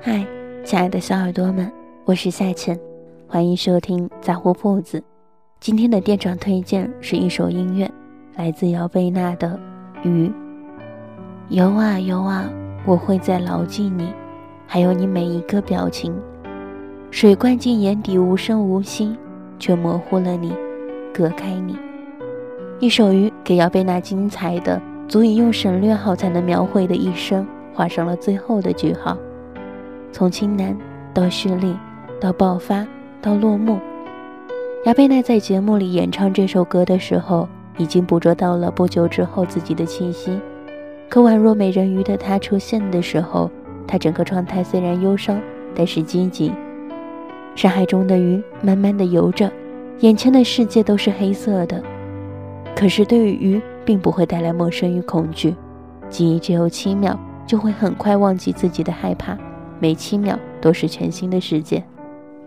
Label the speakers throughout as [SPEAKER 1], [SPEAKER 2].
[SPEAKER 1] 嗨，亲爱的小耳朵们，我是夏晨，欢迎收听杂货铺子。今天的店长推荐是一首音乐，来自姚贝娜的《鱼》。游啊游啊，我会在牢记你，还有你每一个表情。水灌进眼底，无声无息，却模糊了你，隔开你。一首《鱼》给姚贝娜精彩的，足以用省略号才能描绘的一生，画上了最后的句号。从清南到蓄力，到爆发，到落幕。姚贝娜在节目里演唱这首歌的时候，已经捕捉到了不久之后自己的气息。可宛若美人鱼的她出现的时候，她整个状态虽然忧伤，但是积极。深海中的鱼慢慢的游着，眼前的世界都是黑色的。可是对于鱼，并不会带来陌生与恐惧。记忆只有七秒，就会很快忘记自己的害怕。每七秒都是全新的世界，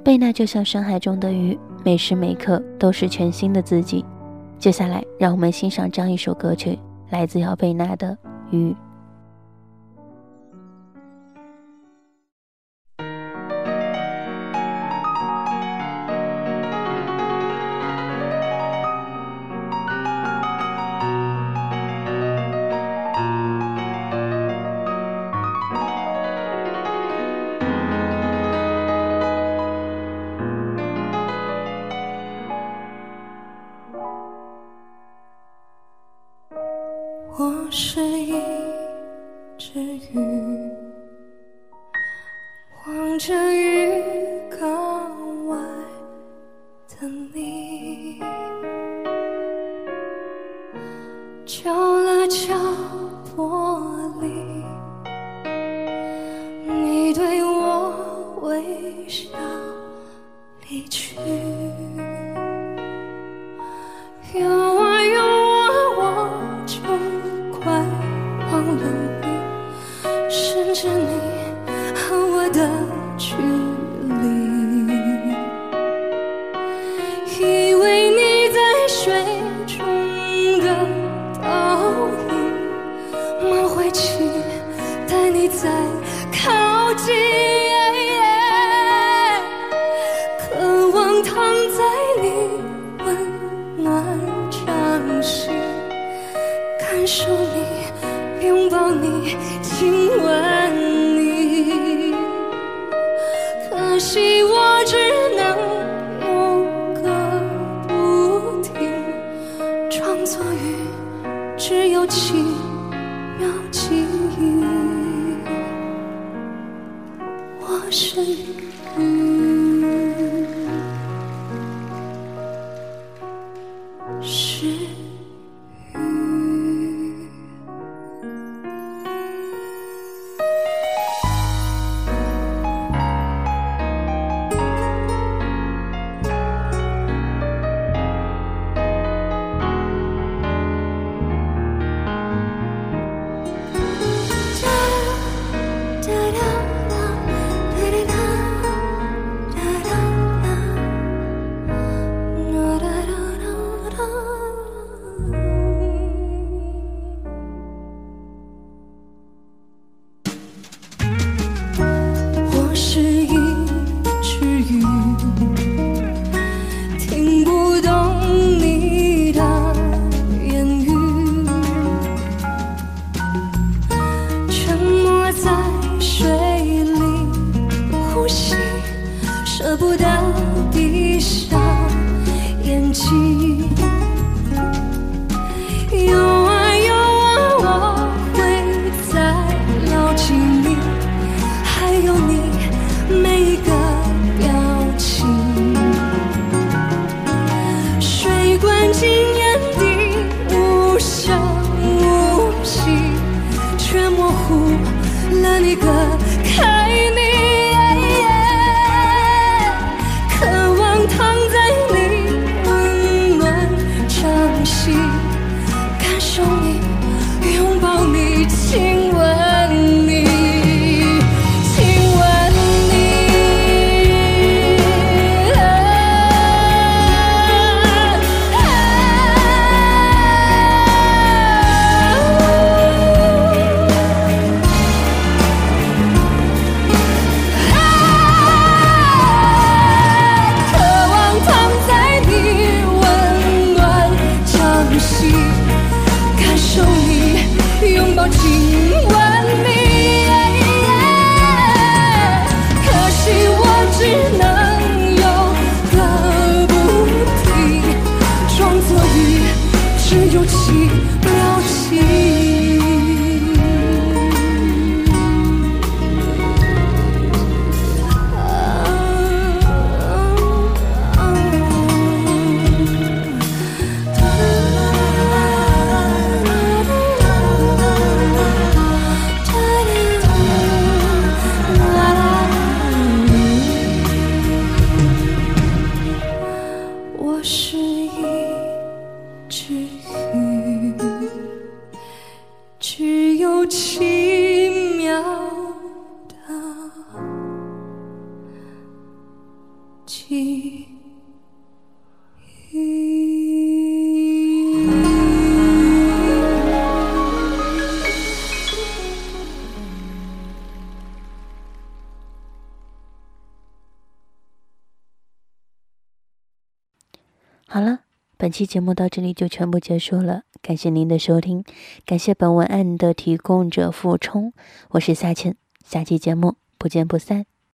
[SPEAKER 1] 贝娜就像深海中的鱼，每时每刻都是全新的自己。接下来，让我们欣赏这样一首歌曲，来自姚贝娜的《鱼》。
[SPEAKER 2] 我是一只鱼，望着鱼缸外的你，敲了敲玻璃，你对我微笑离去。甚至你和我的距离以为你在水中的倒影满怀期待你在靠近渴望躺在你温暖掌心感受你拥抱你，亲吻你。可惜我只能有个不停，装作雨，只有七秒记忆。我是雨，闭上眼睛，游啊游啊，我会再牢记你，还有你每一个表情。水光进眼底，无声无息，却模糊了你，隔开你。
[SPEAKER 1] 好了，本期节目到这里就全部结束了，感谢您的收听，感谢本文案的提供者付冲，我是夏倩，下期节目不见不散。